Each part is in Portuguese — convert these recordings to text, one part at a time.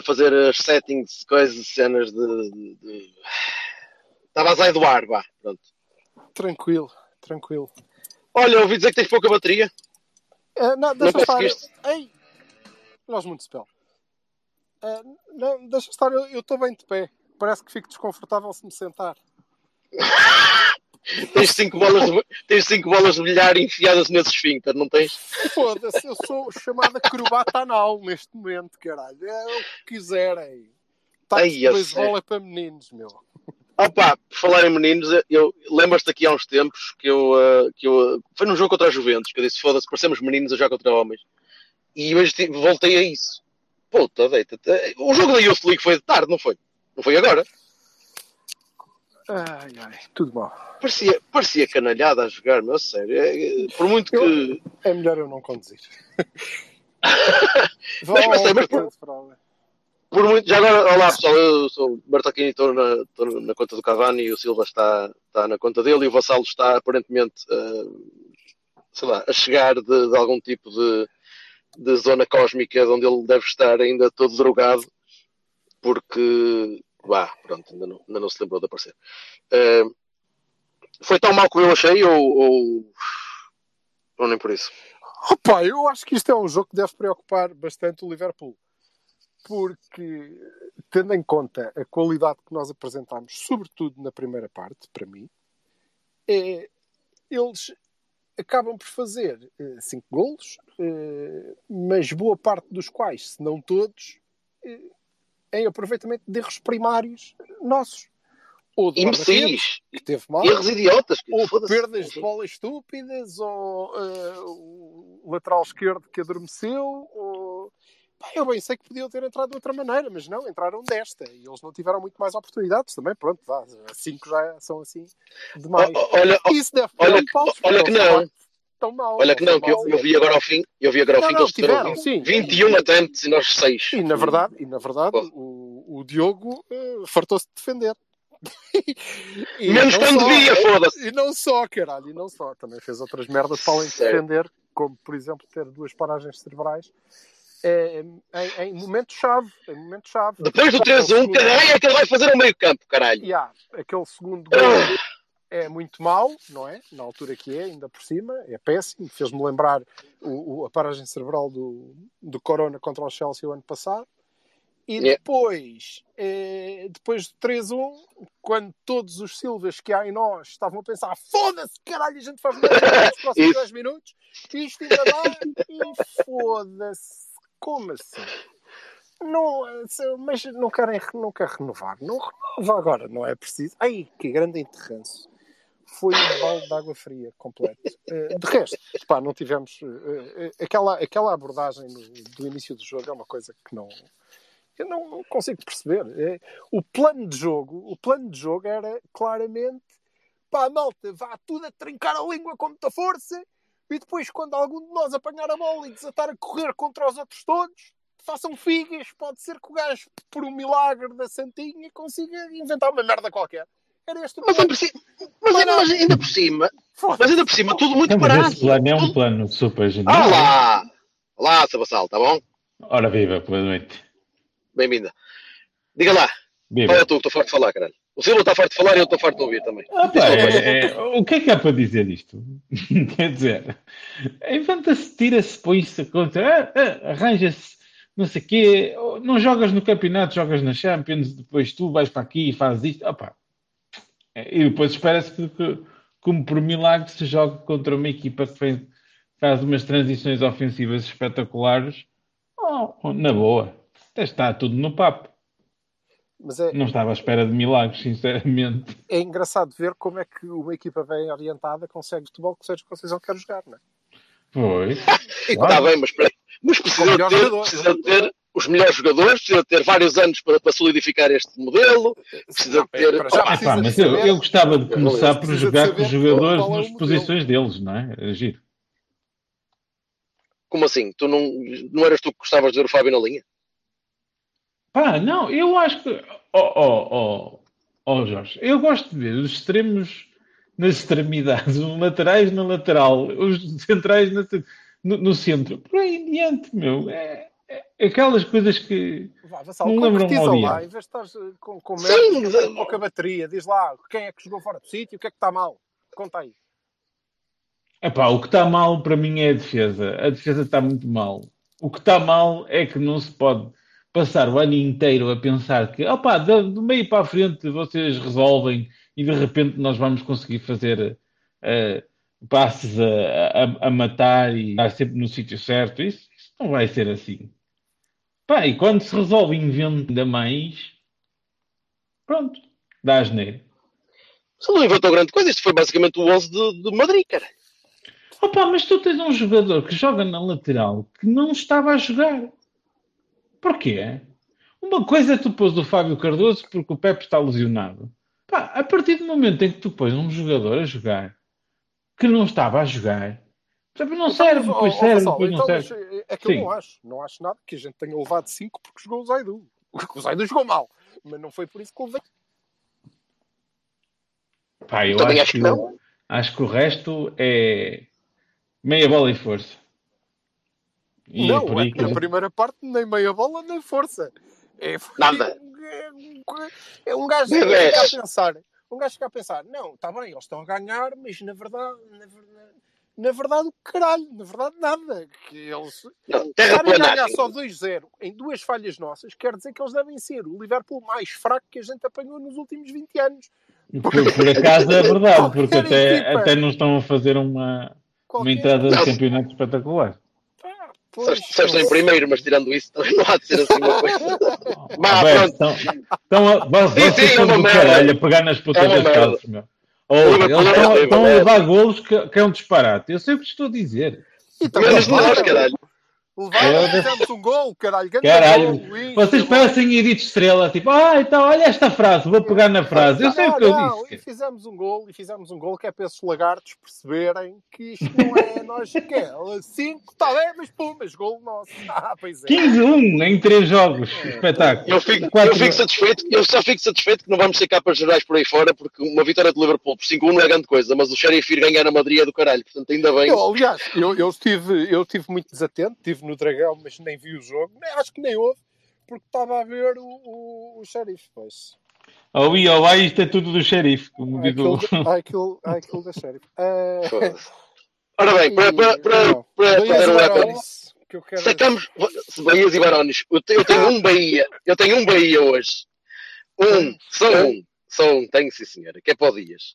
a fazer as settings, coisas, cenas de. Estava a sair do ar, vá. Pronto. Tranquilo, tranquilo. Olha, ouvi dizer que tens pouca bateria. Ah, não, deixa Não estar. Ei! Nós muito spell. Ah, não, deixa estar, eu estou bem de pé. Parece que fico desconfortável se me sentar. Tens cinco bolas de, tens cinco bolas de bilhar enfiadas nesse esfíncter, não tens? Foda-se, eu sou chamado acrobata anal neste momento, caralho. É o que quiserem. Ai, de beisebol é para meninos, meu. Opa, por falar em meninos, eu lembras-te daqui há uns tempos que eu, ah, que eu foi num jogo contra a Juventus que eu disse: foda-se, parecemos meninos a jogar contra homens. E hoje voltei a isso. Puta, deita-te. O jogo da Youth League foi de tarde, não foi? Não foi agora? Ai, ai, tudo mal. Parecia, parecia canalhada a jogar, meu, sério. É, é, por muito que. É melhor eu não conduzir. Mas, mas, mas, Volta, Fralda. Por muito, já agora, olá pessoal, eu sou o Bertaquini, estou na, estou na conta do Cavani e o Silva está, está na conta dele e o Vassalo está aparentemente, eh, sei lá, a chegar de, de algum tipo de, de zona cósmica onde ele deve estar ainda todo drogado, porque, vá, pronto, ainda não, ainda não se lembrou de aparecer. Eh, foi tão mal como eu achei ou, ou, ou nem por isso? Opa, eu acho que isto é um jogo que deve preocupar bastante o Liverpool. Porque, tendo em conta a qualidade que nós apresentámos, sobretudo na primeira parte, para mim, é, eles acabam por fazer eh, cinco golos, eh, mas boa parte dos quais, se não todos, eh, em aproveitamento de erros primários nossos. Ou guarda-redes, Imbecis, que teve mal, erros idiotas. ou perdas de bola estúpidas, ou eh, o lateral esquerdo que adormeceu, ou... Pá, eu bem sei que podiam ter entrado de outra maneira, mas não, entraram desta. E eles não tiveram muito mais oportunidades também. Pronto, vá, cinco já são assim demais. Olha, Isso deve olha um olha que não. Tão mal. Olha que não, que eu, eu vi agora ao fim, eu vi agora ao Não, fim que não, eles tiveram sim. 21 atempts e nós 6. E na verdade, e na verdade Pô. o, o Diogo eh, fartou-se de defender. E Menos quando devia, foda-se. E não só, caralho, e não só. Também fez outras merdas para além de defender, como por exemplo ter duas paragens cerebrais eh, em, em momento-chave. Em momento-chave. Depois do Aquele 3-1, segundo- que raio é que ele vai fazer ao meio campo, caralho? E há aquele segundo gol é muito mau, não é? Na altura que é, ainda por cima, é péssimo. Fez-me lembrar o, o- a paragem cerebral do, do Corona contra o Chelsea o ano passado. E Yeah. depois, eh, depois do 3-1, quando todos os Silvas que há em nós estavam a pensar: foda-se, caralho, a gente faz merda nos próximos Isso. 10 minutos, isto ainda dá, e foda-se, como assim? Não, mas não querem não quer renovar. Não renova agora, não é preciso. Ai, que grande enterranço. Foi um balde de água fria completo. Eh, de resto, pá, não tivemos. eh, eh, aquela, aquela abordagem do início do jogo é uma coisa que não. Eu não consigo perceber. Eh, o plano de jogo, o plano de jogo era claramente pá, malta, vá tudo a trincar a língua com muita força e depois, quando algum de nós apanhar a bola e desatar a correr contra os outros todos, façam figas. Pode ser que o gajo, por um milagre da Santinha, consiga inventar uma merda qualquer. Era este o Mas, plano. ainda por cima, mas, ainda- mas ainda por cima, mas ainda por cima, tudo muito Não, barato. esse plano é um plano super genial. Ah lá! Olá, Sabassal, tá bom? Ora viva, boa noite. Bem-vinda. Diga lá, Viva. fala tu, estou farto de falar, caralho. O Silva está farto de falar e eu estou farto de ouvir também. Ah, pá, é- é- o que é que há para dizer disto? Quer dizer, inventa-se, tira-se, põe-se contra, ah, ah, arranja-se, não sei o quê, não jogas no campeonato, jogas na Champions, depois tu vais para aqui e fazes isto. Ah, pá. E depois espera-se que, que, como por milagre, se jogue contra uma equipa que fez- faz umas transições ofensivas espetaculares. Oh, na boa, até está tudo no papo. Mas é, Não estava à espera de milagres, sinceramente. é engraçado ver como é que uma equipa bem orientada consegue futebol que seja Conceição quer jogar, não é? Foi. Está bem, mas, mas precisa, Com o de melhor ter, jogador. precisa de ter os melhores jogadores, precisa de ter vários anos para, para solidificar este modelo, precisa ter. Já de mas eu, eu gostava de começar por jogar com os jogadores é nas modelo. posições deles, não é? É giro. Como assim? Tu não, não eras tu que gostavas de ver o Fábio na linha? Pá, não, eu acho que. Oh, oh, oh, oh, Jorge, eu gosto de ver os extremos nas extremidades, os laterais na lateral, os centrais na- no, no centro. Por aí em diante, meu. É, é aquelas coisas que. Vá, Não lembram concretiza ao dia. lá, em vez de estás eh, com, com Sim, merda, de- pouca bateria, diz lá quem é que jogou fora do sítio, o que é que está mal. Conta aí. Epá, o que está mal para mim é a defesa. A defesa está muito mal. O que está mal é que não se pode passar o ano inteiro a pensar que, opá, do, do meio para a frente vocês resolvem e de repente nós vamos conseguir fazer eh, passes a, a- a matar e estar sempre no sítio certo. Isso, isso não vai ser assim. Pá, e quando se resolve ainda mais, pronto, dá asneira. Você não inventou grande coisa, isto foi basicamente o 11 de, de Madrid, cara. Opa, mas tu tens um jogador que joga na lateral que não estava a jogar. Porquê? Uma coisa é tu pôs o Fábio Cardoso porque o Pepe está lesionado. Pá, a partir do momento em que tu pões um jogador a jogar que não estava a jogar, sabe, não serve, Então, depois ó, ó, serve, depois não então, serve. É que eu Sim. não acho. Não acho nada que a gente tenha levado 5 porque jogou o Zaidu. O Zaidu jogou mal. Mas não foi por isso que levei. Pá, eu Também acho, acho que, não. acho que o resto é meia bola e força. E não, é por aí é, que a na primeira parte, nem meia bola, nem força. É, foi- Nada. É, é um gajo que fica a pensar. Um gajo fica a pensar, não, está bem, eles estão a ganhar, mas na verdade, na verdade, na verdade, o caralho, na verdade, nada. Que eles Não, estarem a ganhar só 2-0 em duas falhas nossas, quer dizer que eles devem ser o Liverpool mais fraco que a gente apanhou nos últimos 20 anos. Por, por acaso é verdade, porque até, equipa. até não estão a fazer uma, uma entrada de Não. campeonato espetacular. Pois, só estão em primeiro, mas tirando isso, não há de ser assim uma coisa. Bah, Alberto, pronto. estão, estão a, vocês Sim, sim, é estão uma do merda. caralho a pegar nas putas É das calças, meu. Estão, a levar golos que, que é um disparate. Eu sei o que estou a dizer. E também Menos nós, levaram. caralho. Levaram, Eu- fizemos um gol, caralho. Caralho, gol, Luís, Vocês parecem Edith Estrela, tipo, ah, então olha esta frase, vou pegar na frase. Eu sei o que eu Não, não, disse. E fizemos um gol, e fizemos um gol que é para esses lagartos perceberem que isto não é nós que é. 5, está bem, mas pum, mas gol nosso. Ah, pois é. 15-1 em 3 jogos. Espetáculo. Eu fico, Quatro- eu fico satisfeito, eu só fico satisfeito que não vamos ser capas gerais por aí fora, porque uma vitória de Liverpool por 5-1 não é grande coisa, mas o Sheriff ir ganhar a Madrid é do caralho, portanto ainda bem. Eu, aliás, eu, eu, estive, eu estive muito desatento, estive no Dragão, mas nem vi o jogo. Nem- Acho que nem houve, porque estava a ver o, o, o xerife. Pois. Ia ou vai, isto é tudo do xerife, como diz o. Aquilo, aquilo, aquilo da xerife. Ah, Foda-se. Ora bem, para, para, para, para e um que eu quero... sacamos Bahias e Barões. Eu eu tenho um Bahia, eu tenho um Bahia hoje. Um, só um, só um, tenho sim senhora, que é para o Dias.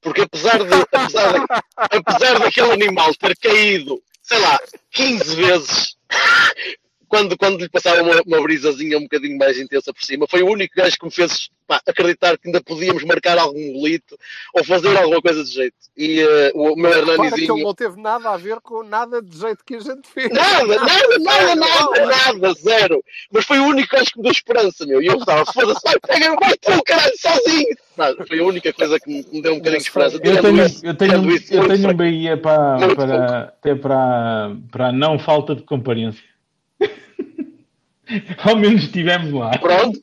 Porque apesar, de, apesar, de, apesar daquele animal ter caído, sei lá, 15 vezes, quando, quando lhe passava uma, uma brisazinha um bocadinho mais intensa por cima, foi o único gajo que me fez pá, acreditar que ainda podíamos marcar algum golito ou fazer alguma coisa de jeito. E eh, o meu Repara que ele Hernanizinho. não teve nada a ver com nada de jeito que a gente fez. Nada, nada, nada, nada, nada, zero. Mas foi o único gajo que me deu esperança, meu. E eu estava, foda-se, vai, pega, vai tu, caralho, sozinho. Não, foi a única coisa que me deu um bocadinho de esperança. Eu tenho, isso, eu tenho, isso, eu tenho um. Bahia para, para, até para, para a não falta de comparência. Ao menos estivemos lá. Pronto.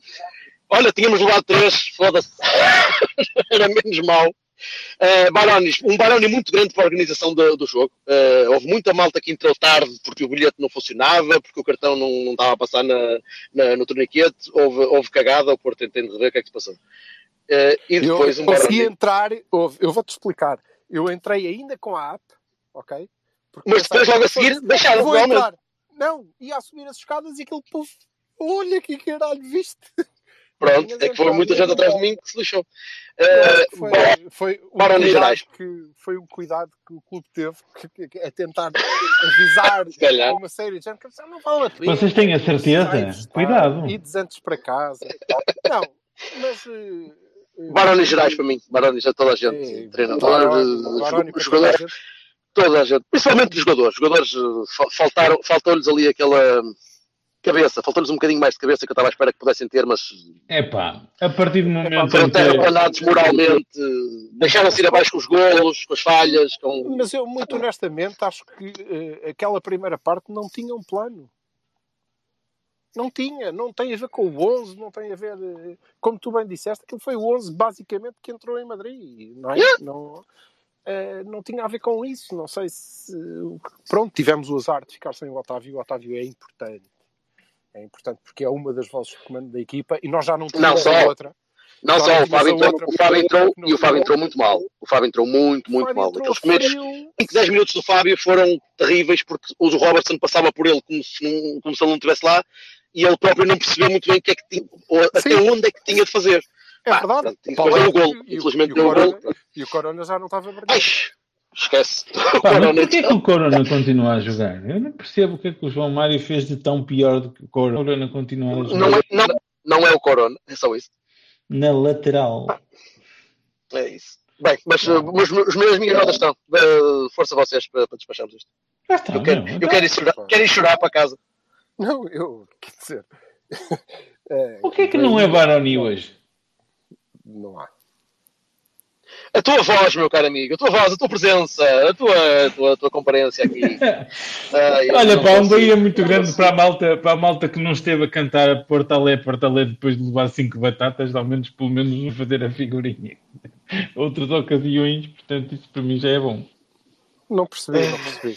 Olha, tínhamos levado três, foda-se. Era menos mau. Uh, Barones, um Baroni muito grande para a organização do, do jogo. Uh, houve muita malta que entrou tarde porque o bilhete não funcionava, porque o cartão não, não estava a passar na, na- no torniquete. Houve, houve cagada, o Porto entende de ver o que é que se passou. Uh, e depois eu um consegui Baroni. entrar, eu, eu vou-te explicar. Eu entrei ainda com a app, ok? Porque Mas depois, logo a seguir, "Foda-se, Não, ia a subir as escadas e aquele puf, olha que caralho, viste? Pronto, é que foi muita gente atrás de mim que se lixou. Uh, foi, bom, foi um Gerais. que foi um cuidado que o clube teve que- que- a tentar avisar uma série de gente que "Ah, não vale a pena. Vocês têm a certeza? Cuidado. Ides antes para casa. Não, mas. eh, Barões gerais para mim, Barões a toda a gente, eh, treinador, jogadores, toda a gente. principalmente os jogadores. Os jogadores eh, fa- faltaram, faltou-lhes ali aquela cabeça, faltou-lhes um bocadinho mais de cabeça que eu estava à espera que pudessem ter, mas É pá, a partir do momento foram que. terraplanados moralmente, deixaram-se ir abaixo com os golos, com as falhas, com. Mas eu, muito honestamente, acho que eh, aquela primeira parte não tinha um plano. Não tinha, não tem a ver com o 11, não tem a ver, eh, como tu bem disseste, aquilo foi o 11 basicamente que entrou em Madrid, não é? Yeah. Não, eh, não tinha a ver com isso, não sei se. Pronto, tivemos o azar de ficar sem o Otávio, o Otávio é importante. É importante porque é uma das vozes de comando da equipa e nós já não tínhamos só. a outra. Não Só não o Fábio, entrou, o Fábio entrou e o Fábio entrou muito mal. O Fábio entrou muito, muito mal. Aqueles primeiros frio. 5, 10 minutos do Fábio foram terríveis porque o Robertson passava por ele como se, não, como se ele não estivesse lá e ele próprio não percebeu muito bem o que é que tinha, ou até onde é que tinha de fazer. É Pá, verdade. e Pá, depois deu o gol. e o- Infelizmente o deu o gol. Corona- E o Corona já não estava vermelho. esquece. O Pá, mas Corona, porquê que o Corona continua a jogar? Eu não percebo o que é que o João Mário fez de tão pior do que o Corona continua a jogar não, é, não, não é o Corona, é só isso. na lateral. É isso. Bem, mas, mas os meus, as minhas notas estão. Uh, força vocês para, para despacharmos isto. Já está, Eu quero, meu. eu quero, ir chorar, quero ir chorar para casa. Não, eu, quer dizer. é, O que é que não é Baroni hoje? Não há. A tua voz, meu caro amigo, a tua voz, a tua presença, a tua, a tua, a tua comparência aqui. Olha, pá, um dia muito grande para a, malta, para a malta que não esteve a cantar a Portalé, Portalé depois de levar cinco batatas, ao menos, pelo menos, vou fazer a figurinha. Outras ocasiões, portanto, isso para mim já é bom. Não percebi, não percebi.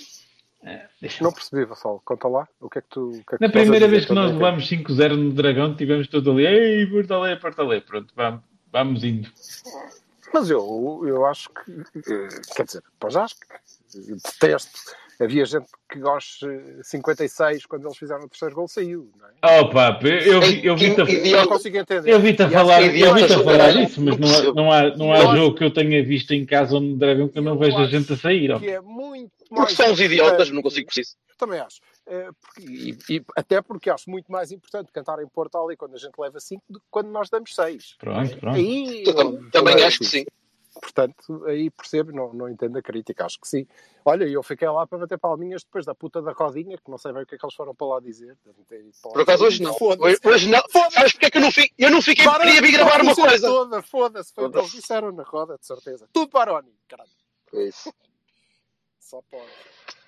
É, deixa Não percebi, Vassal. Conta lá. O que é que tu. o que é que Na primeira vez que nós também? levámos 5-0 no Dragão, tivemos todos ali, ei, Portalé, Portalé, pronto, vamos, vamos indo. Mas eu, eu acho que. eh, Quer dizer, pois acho que. Detesto. Havia gente que aos eh, 56, quando eles fizeram o terceiro gol, saiu. Não é? Oh, pá, eu, vi- eu vi-te a, Eu não idiota. consigo entender. eu vi-te a falar, eu vi-te a falar isso, mas não não há, não há jogo que eu tenha visto em casa onde Dragão que eu não veja acho gente a sair. Que é muito Porque são os idiotas, não consigo preciso. Também acho. Eh, porque- e, e até porque acho muito mais importante cantar em Porto ali quando a gente leva 5 do que quando nós damos 6. Pronto, pronto. Aí, Eu também acho que sim. Portanto, aí percebo, não, não entendo a crítica, acho que sim. Olha, eu fiquei lá para bater palminhas depois da puta da rodinha, que não sei bem o que é que eles foram para lá dizer. Para lá Por acaso hoje não. Hoje, hoje não. Foda-se. Sabes porque é que eu não fiquei? Eu não fiquei Baroni, queria vir gravar uma coisa. Toda, foda-se, foi o que eles disseram na roda, de certeza. Tudo Baroni, caralho. É isso. Só pode.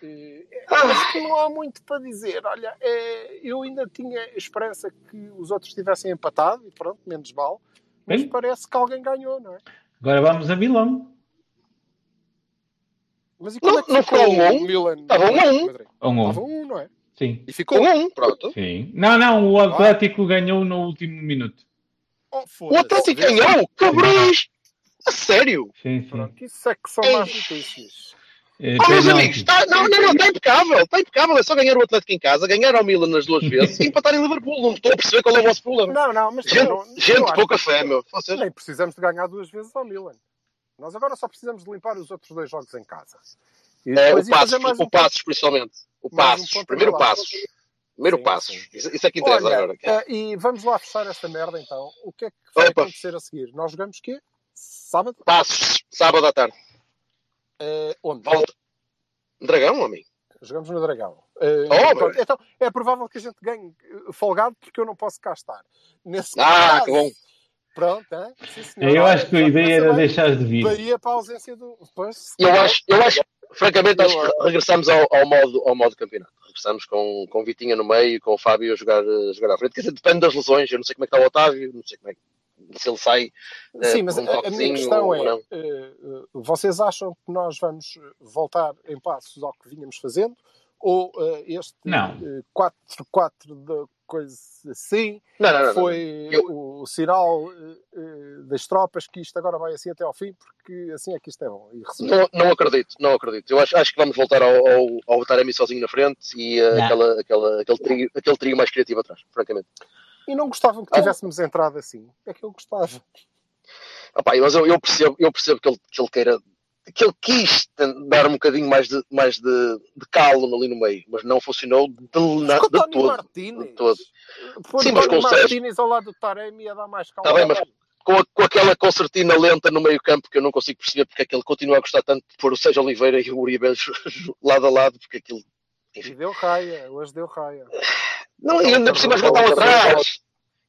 Eh, Acho que não há muito para dizer. Olha, eh, eu ainda tinha esperança que os outros tivessem empatado e pronto, menos mal. Mas Bem. parece que alguém ganhou, não é? Agora vamos a Milão. Mas e como Não- é que não ficou um um? o Milan? Estava um a um. Ou um. Estava um, não é? Sim. E ficou. Um, pronto. Sim. Não, não, o Atlético ganhou no último minuto. Oh, O. Atlético ganhou! Cabrões! A sério? Sim, sim. Pronto, isso é que são Ei. más notícias. É, Oh, meus penalti. amigos, tá, não, não, não, está impecável, está impecável. É só ganhar o Atlético em casa, ganhar ao Milan nas duas vezes e empatar em Liverpool. Não estou a perceber qual é o vosso problema. Não, não, mas Gente, não, gente pouca fé, meu. Vocês... nem precisamos de ganhar duas vezes ao Milan. Nós agora só precisamos de limpar os outros dois jogos em casa. E É, o Passos, mais o um Passos principalmente. O um Passos, ponto primeiro. Passos. Primeiro Sim, Passos. sim. Isso, é que interessa Olha, agora. eh, e vamos lá fechar esta merda então. O que é que vai Opa. acontecer a seguir? Nós jogamos quê? Sábado? Passos, sábado à tarde. Eh, onde? Volta. Dragão, homem. Jogamos no Dragão. Eh, Oh, pronto, mas- então, é provável que a gente ganhe eh, folgado porque eu não posso cá estar. Nesse Ah, caso, que bom. Pronto, é? Sim, senhor. Eu acho que a ideia era deixar de vir. Para a ausência do. Pois, Eu acho, eu acho, francamente, acho que regressamos ao, ao modo, ao modo campeonato. Regressamos com, com o Vitinha no meio, com o Fábio a jogar, a jogar à frente. Quer dizer, depende das lesões. Eu não sei como é que está o Otávio, não sei como é que, se ele sai. eh, Sim, mas um a, a minha questão é: eh, eh, vocês acham que nós vamos voltar em passos ao que vínhamos fazendo? Ou este Não. eh, 4-4 da coisa assim Não, não, não. não. foi Eu- o, sinal das tropas que isto agora vai assim até ao fim, porque assim é que isto é bom. E. Não, não acredito, não acredito. Eu acho, acho que vamos voltar ao, ao, ao Taremi sozinho na frente e aquela, aquela, aquele, trio, aquele trio mais criativo atrás, francamente. E não gostavam que tivéssemos entrado assim. É que eu gostava. Opa, mas eu, eu percebo, eu percebo que, ele, que ele queira, que ele quis dar um bocadinho mais de, mais de, de calo ali no meio, mas não funcionou de, na, Com o de todo. Martínez. de todo. Sim, mas com o Sérgio- Martínez ao lado do Taremi ia dar mais calma. Tá bem, mas- Com, a- com aquela concertina lenta no meio campo que eu não consigo perceber porque é que ele continua a gostar tanto de pôr o Sérgio Oliveira e o Uribe lado a lado, porque aquilo. E deu raia, hoje deu raia. Não, e ainda por cima já estão atrás.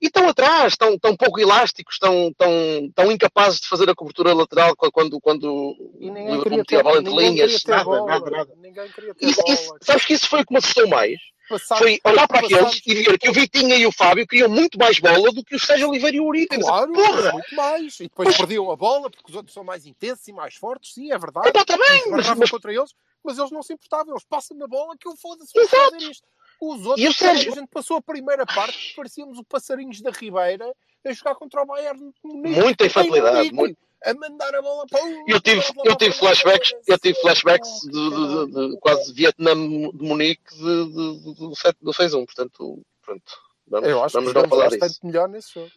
E estão atrás, estão, estão pouco elásticos, estão, estão, estão incapazes de fazer a cobertura lateral quando, quando E o ninguém queria ter, a bola entre linhas. queria ter Nada, bola. nada, nada. Ninguém queria ter Isso, bola. isso- sabes que isso foi o que me assustou mais? passar. foi olhar para aqueles e ver que o Vitinha e o Fábio queriam muito mais bola do que o Sérgio Oliveira e o Uribe. Claro, Porra! muito mais. E depois perdiam a bola porque os outros são mais intensos e mais fortes. Sim, é verdade. Tá bem, mas, mas contra eles, mas eles não se importavam. Eles passam na bola que eu foda-se. Exato. fazer isto. Os outros, E o Sérgio? a gente passou a primeira parte, parecíamos o Passarinhos da Ribeira a jogar contra o Bayern de Munique. muita infantilidade. Muito- A mandar a bola para o. Eu tive, eu tive flashbacks, eu tive flashbacks de, de- de- de quase Vietnã de Munique do set- do 6-1, portanto, pronto. Vamos, Eu acho vamos que não falar bastante disso. melhor nesse jogo.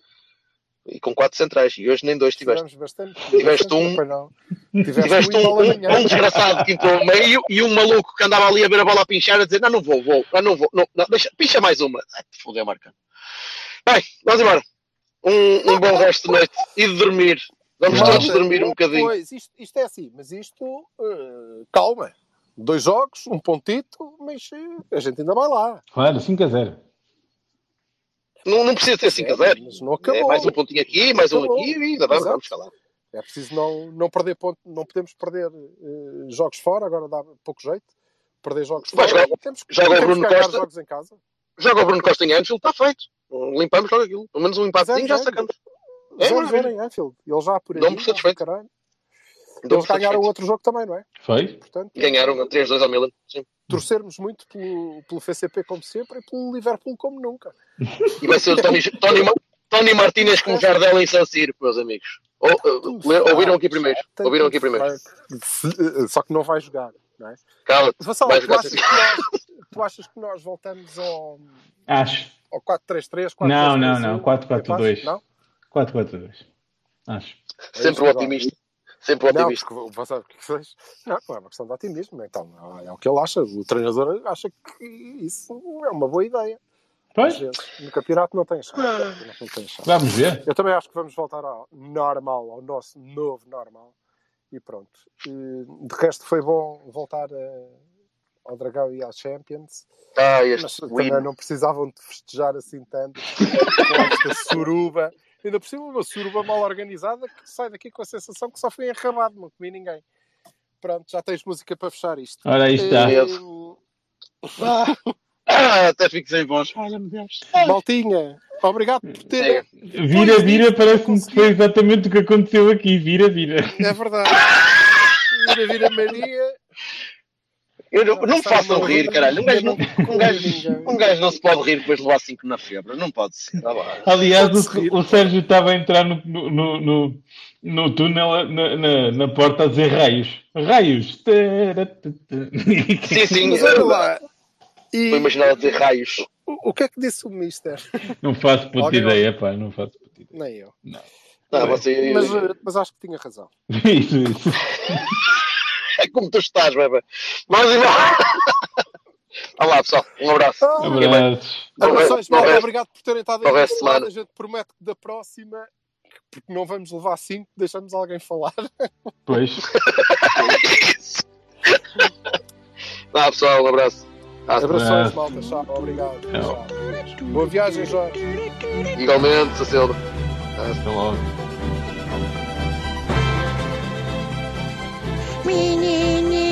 E com quatro centrais, e hoje nem dois tiveste. Tivemos bastante. Tiveste bastante, um-. Tiveste, Tiveste um, um, um, um desgraçado que entrou ao meio e um maluco que andava ali a ver a bola a pinchar a dizer: Não, não vou, vou, não, não vou, não, não, deixa, pincha mais uma. Ai, te foder, marca. Bem, vamos embora. Um, um bom resto de noite e de dormir. Vamos Malta, todos dormir um bocadinho. Pois, isto, isto é assim, mas isto, eh, calma. Dois jogos, um pontito, mas eh, a gente ainda vai lá. Claro, 5 a 0. Não, não precisa ter 5 a 0. Mas não acabou. É mais um pontinho aqui, mais um aqui e ainda vamos, vamos falar. É preciso não, não perder ponto, não podemos perder eh, jogos fora, agora dá pouco jeito. Perder jogos Vai fora. temos que, joga o temos Bruno Costa. jogos em casa. Joga o Bruno Costa em Anfield, está feito. Limpamos logo aquilo. Pelo menos um empatezinho já sacamos. É Zero, zero em Anfield. Ele já por aí. Dou-me satisfeito. caralho. Dou-me Eles ganharam satisfeito. outro jogo também, não é? Foi? Portanto, Ganharam 3-2 ao Milan. Sim. Torcermos muito pelo, pelo FCP como sempre e pelo Liverpool como nunca. E vai ser o Tony, Tony, Tony Martínez com Jardel em San Siro, meus amigos. Ou, uh, ouviram aqui primeiro. Ouviram aqui primeiro. feito. Só que não vai jogar, não é? Cala-te. Vassal, Vai tu jogar achas, assim. que nós, tu achas que nós voltamos ao, Acho. ao 4-3-3? Não, não, 4-3-3, não, 4-4-2. Não? 4-4-2. Acho. Sempre o otimista. Sempre o Não, otimista. porque o Vassal, que fez- não, não é uma questão de otimismo. Então, é o que ele acha. O treinador acha que isso é uma boa ideia. Pois, vezes, no campeonato não tem chance. Não tem chance. vamos ver. Eu também acho que vamos voltar ao normal, ao nosso novo normal. E pronto. E, de resto, foi bom voltar a- ao Dragão e à Champions. Ah, Mas este também win. não precisavam de festejar assim tanto com esta suruba. Ainda por cima, uma suruba mal organizada que sai daqui com a sensação que só foi enrabado, não comi ninguém. Pronto, já tens música para fechar isto. Ora, aí está. Ah, até fico sem voz. Deus. Maltinha, obrigado por ter. Vira, vira, parece-me que foi exatamente o que aconteceu aqui. Vira, vira. É verdade. Vira, vira Maria. Eu não, não me façam rir, caralho. Um gajo não, um, gajo, um gajo não se pode rir depois de levar 5 na febre. Não pode ser. Lá. Aliás, o, o Sérgio estava a entrar no, no, no, no, túnel, na, na, na porta, a dizer raios. Raios. Sim, sim. Mas olha eh, lá. Vou E imaginar dizer raios. o, o que é que disse o Mister? Não faço puta Alguém- ideia, pá, não faço puta ideia. Nem eu. Ah, você... Mas, eh, mas acho que tinha razão. Isso, isso. É como tu estás, bebê. Embora. Olá, pessoal. Um abraço. Ah, Abraços. Abrações, Obrigado por terem estado semana. A gente promete que da próxima, porque não vamos levar cinco, deixamos alguém falar. Pois. Ah, pessoal, um abraço. Ah, Abrações, Abraço. malta. Tchau. Obrigado. Tchau. Boa viagem, Jorge. igualmente, Cacilda. Até logo. We need.